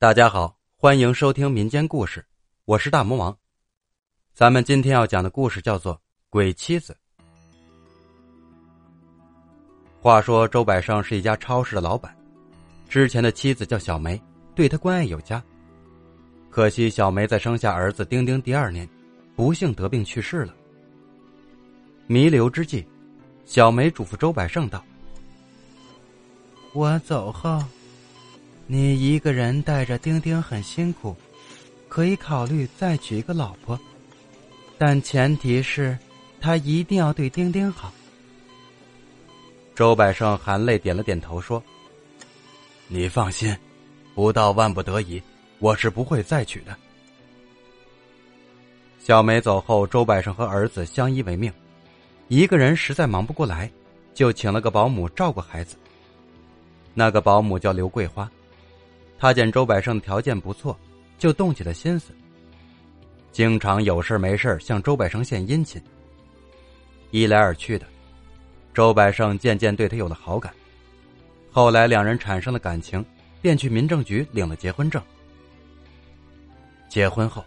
大家好，欢迎收听民间故事，我是大魔王。咱们今天要讲的故事叫做《鬼妻子》。话说周百胜是一家超市的老板，之前的妻子叫小梅，对他关爱有加。可惜小梅在生下儿子丁丁第二年，不幸得病去世了。弥留之际，小梅嘱咐周百胜道：“我走后。”你一个人带着丁丁很辛苦，可以考虑再娶一个老婆，但前提是，他一定要对丁丁好。周百胜含泪点了点头，说：“你放心，不到万不得已，我是不会再娶的。”小梅走后，周百胜和儿子相依为命，一个人实在忙不过来，就请了个保姆照顾孩子。那个保姆叫刘桂花。他见周百胜的条件不错，就动起了心思。经常有事没事向周百胜献殷勤。一来二去的，周百胜渐渐对他有了好感。后来两人产生了感情，便去民政局领了结婚证。结婚后，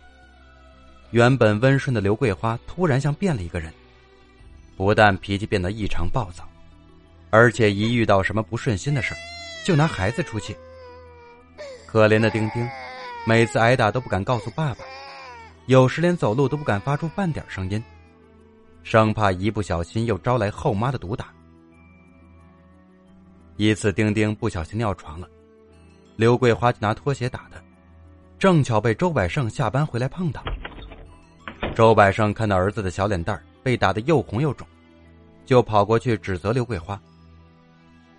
原本温顺的刘桂花突然像变了一个人，不但脾气变得异常暴躁，而且一遇到什么不顺心的事就拿孩子出气。可怜的丁丁，每次挨打都不敢告诉爸爸，有时连走路都不敢发出半点声音，生怕一不小心又招来后妈的毒打。一次，丁丁不小心尿床了，刘桂花就拿拖鞋打他，正巧被周百胜下班回来碰到。周百胜看到儿子的小脸蛋被打得又红又肿，就跑过去指责刘桂花。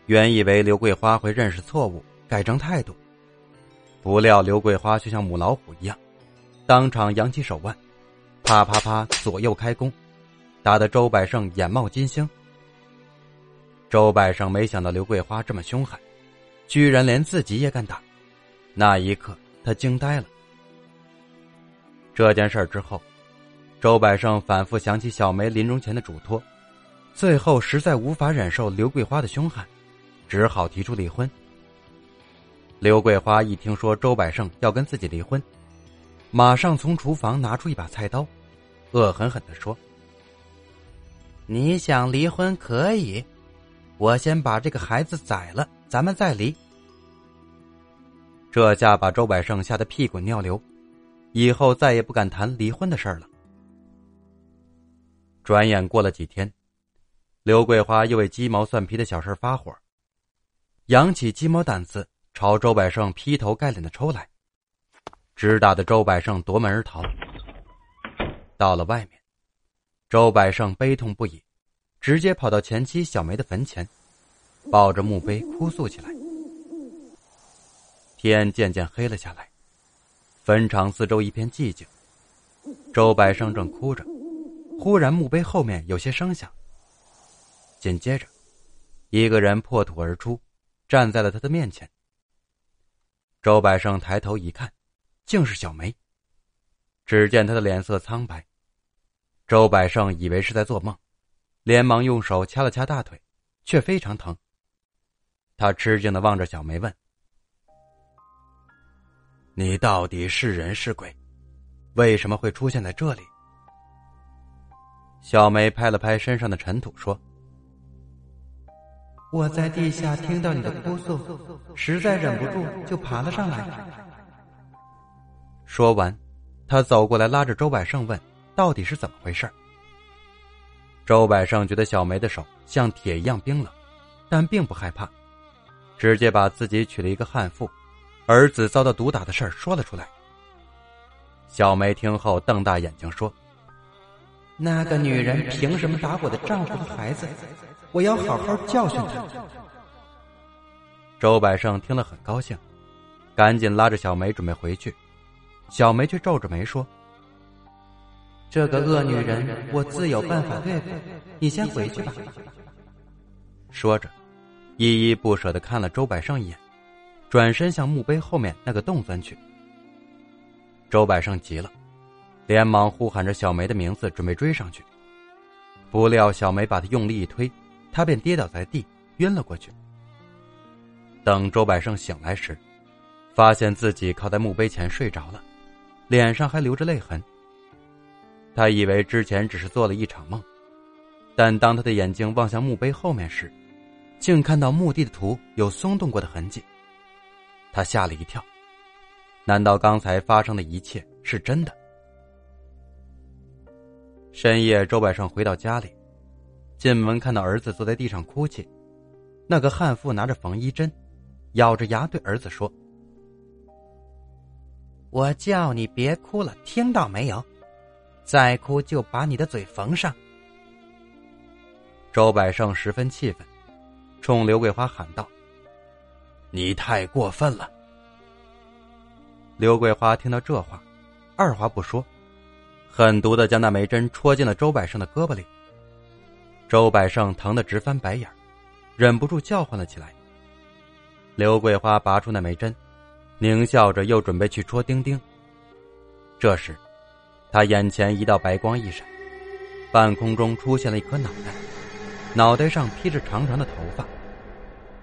原以为刘桂花会认识错误，改正态度。不料刘桂花却像母老虎一样，当场扬起手腕，啪啪啪左右开弓，打得周百胜眼冒金星。周百胜没想到刘桂花这么凶悍，居然连自己也敢打，那一刻他惊呆了。这件事之后，周百胜反复想起小梅临终前的嘱托，最后实在无法忍受刘桂花的凶悍，只好提出离婚。刘桂花一听说周百胜要跟自己离婚，马上从厨房拿出一把菜刀，恶狠狠的说：“你想离婚可以，我先把这个孩子宰了，咱们再离。”这下把周百胜吓得屁滚尿流，以后再也不敢谈离婚的事儿了。转眼过了几天，刘桂花又为鸡毛蒜皮的小事发火，扬起鸡毛掸子。朝周百胜劈头盖脸的抽来，直打的周百胜夺门而逃。到了外面，周百胜悲痛不已，直接跑到前妻小梅的坟前，抱着墓碑哭诉起来。天渐渐黑了下来，坟场四周一片寂静。周百胜正哭着，忽然墓碑后面有些声响，紧接着，一个人破土而出，站在了他的面前。周百胜抬头一看，竟是小梅。只见她的脸色苍白，周百胜以为是在做梦，连忙用手掐了掐大腿，却非常疼。他吃惊的望着小梅问：“你到底是人是鬼？为什么会出现在这里？”小梅拍了拍身上的尘土说。我在地下听到你的哭诉，实在忍不住就爬了上来。说完，他走过来拉着周百胜问：“到底是怎么回事？”周百胜觉得小梅的手像铁一样冰冷，但并不害怕，直接把自己娶了一个悍妇，儿子遭到毒打的事儿说了出来。小梅听后瞪大眼睛说：“那个女人凭什么打我的丈夫和孩子？”我要好好教训他。周百胜听了很高兴，赶紧拉着小梅准备回去。小梅却皱着眉说：“这个恶女人，我自有办法对付。你先回去吧。”说着，依依不舍的看了周百胜一眼，转身向墓碑后面那个洞钻去。周百胜急了，连忙呼喊着小梅的名字，准备追上去。不料小梅把他用力一推。他便跌倒在地，晕了过去。等周百胜醒来时，发现自己靠在墓碑前睡着了，脸上还流着泪痕。他以为之前只是做了一场梦，但当他的眼睛望向墓碑后面时，竟看到墓地的土有松动过的痕迹。他吓了一跳，难道刚才发生的一切是真的？深夜，周百胜回到家里，进门看到儿子坐在地上哭泣，那个悍妇拿着缝衣针，咬着牙对儿子说：“我叫你别哭了，听到没有？再哭就把你的嘴缝上。”周百胜十分气愤，冲刘桂花喊道：“你太过分了！”刘桂花听到这话，二话不说。狠毒的将那枚针戳进了周百胜的胳膊里。周百胜疼得直翻白眼，忍不住叫唤了起来。刘桂花拔出那枚针，狞笑着又准备去戳丁丁。这时，他眼前一道白光一闪，半空中出现了一颗脑袋，脑袋上披着长长的头发，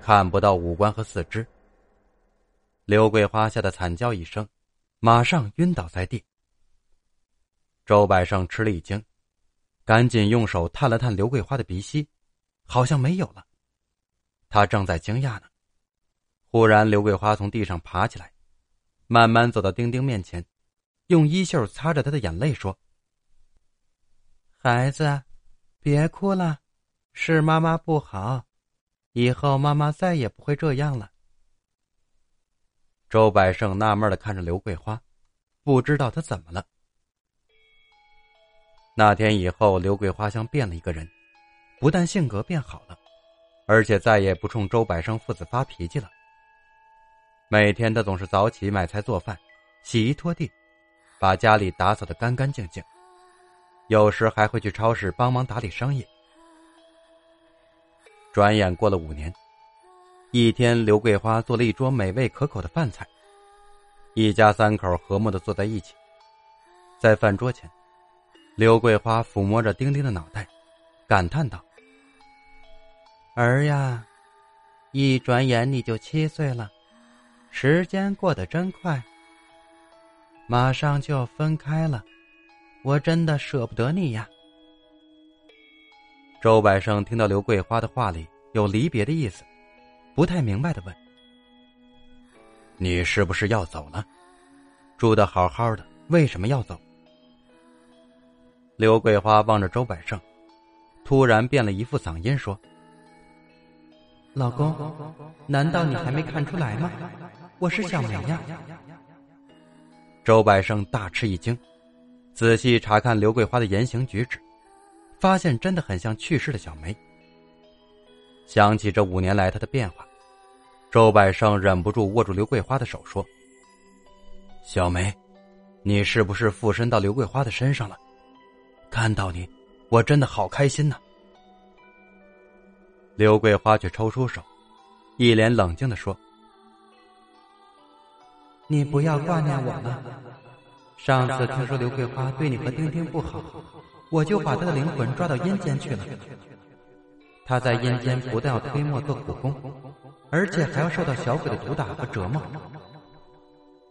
看不到五官和四肢。刘桂花吓得惨叫一声，马上晕倒在地。周百胜吃了一惊，赶紧用手探了探刘桂花的鼻息，好像没有了。他正在惊讶呢，忽然刘桂花从地上爬起来，慢慢走到丁丁面前，用衣袖擦着他的眼泪，说：“孩子，别哭了，是妈妈不好，以后妈妈再也不会这样了。”周百胜纳闷的看着刘桂花，不知道她怎么了。那天以后，刘桂花像变了一个人，不但性格变好了，而且再也不冲周百生父子发脾气了。每天，他总是早起买菜做饭、洗衣拖地，把家里打扫的干干净净。有时还会去超市帮忙打理生意。转眼过了五年，一天，刘桂花做了一桌美味可口的饭菜，一家三口和睦的坐在一起，在饭桌前。刘桂花抚摸着丁丁的脑袋，感叹道：“儿呀，一转眼你就七岁了，时间过得真快。马上就要分开了，我真的舍不得你呀。”周百胜听到刘桂花的话里有离别的意思，不太明白的问：“你是不是要走了？住的好好的，为什么要走？”刘桂花望着周百胜，突然变了一副嗓音说：“老公，难道你还没看出来吗？我是小梅呀。”周百胜大吃一惊，仔细查看刘桂花的言行举止，发现真的很像去世的小梅。想起这五年来她的变化，周百胜忍不住握住刘桂花的手说：“小梅，你是不是附身到刘桂花的身上了？”看到你，我真的好开心呐。刘桂花却抽出手，一脸冷静的说：“你不要挂念我了。上次听说刘桂花对你和丁丁不好，我就把她的灵魂抓到阴间去了。她在阴间不但要推磨做苦工，而且还要受到小鬼的毒打和折磨。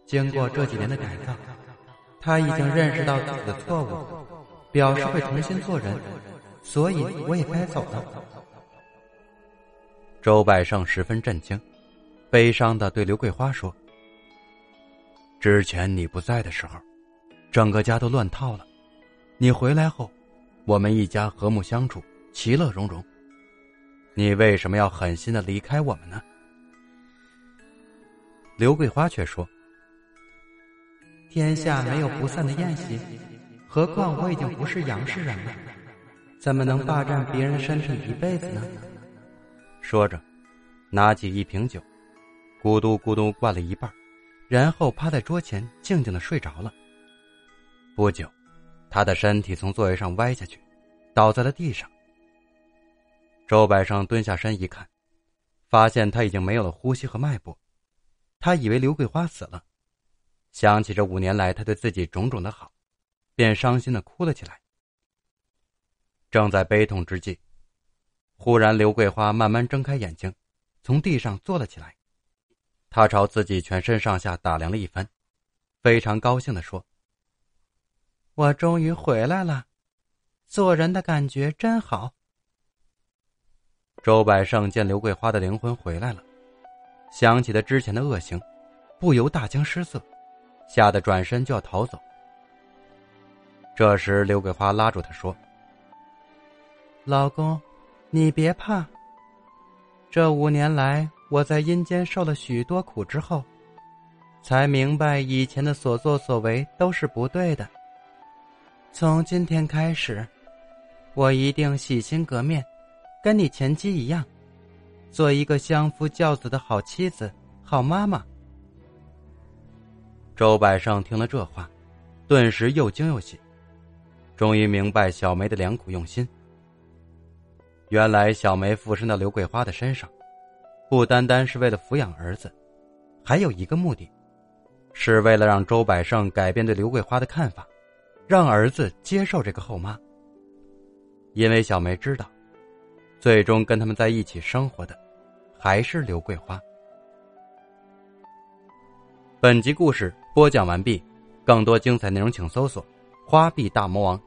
经过这几年的改造，她已经认识到自己的错误。”表示会重新做人，所以我也该走了。周百胜十分震惊，悲伤的对刘桂花说：“之前你不在的时候，整个家都乱套了。你回来后，我们一家和睦相处，其乐融融。你为什么要狠心的离开我们呢？”刘桂花却说：“天下没有不散的宴席。”何况我已经不是杨氏人了，怎么能霸占别人身体一辈子呢？说着，拿起一瓶酒，咕嘟咕嘟灌了一半，然后趴在桌前静静的睡着了。不久，他的身体从座位上歪下去，倒在了地上。周百生蹲下身一看，发现他已经没有了呼吸和脉搏，他以为刘桂花死了，想起这五年来他对自己种种的好。便伤心的哭了起来。正在悲痛之际，忽然刘桂花慢慢睁开眼睛，从地上坐了起来。她朝自己全身上下打量了一番，非常高兴的说：“我终于回来了，做人的感觉真好。”周百胜见刘桂花的灵魂回来了，想起他之前的恶行，不由大惊失色，吓得转身就要逃走。这时，刘桂花拉住他说：“老公，你别怕。这五年来……”我在阴间受了许多苦之后，才明白以前的所作所为都是不对的。从今天开始，我一定洗心革面，跟你前妻一样，做一个相夫教子的好妻子、好妈妈。周百胜听了这话，顿时又惊又喜，终于明白小梅的良苦用心。原来小梅附身到刘桂花的身上。不单单是为了抚养儿子，还有一个目的，是为了让周百胜改变对刘桂花的看法，让儿子接受这个后妈。因为小梅知道，最终跟他们在一起生活的，还是刘桂花。本集故事播讲完毕，更多精彩内容请搜索“花臂大魔王”。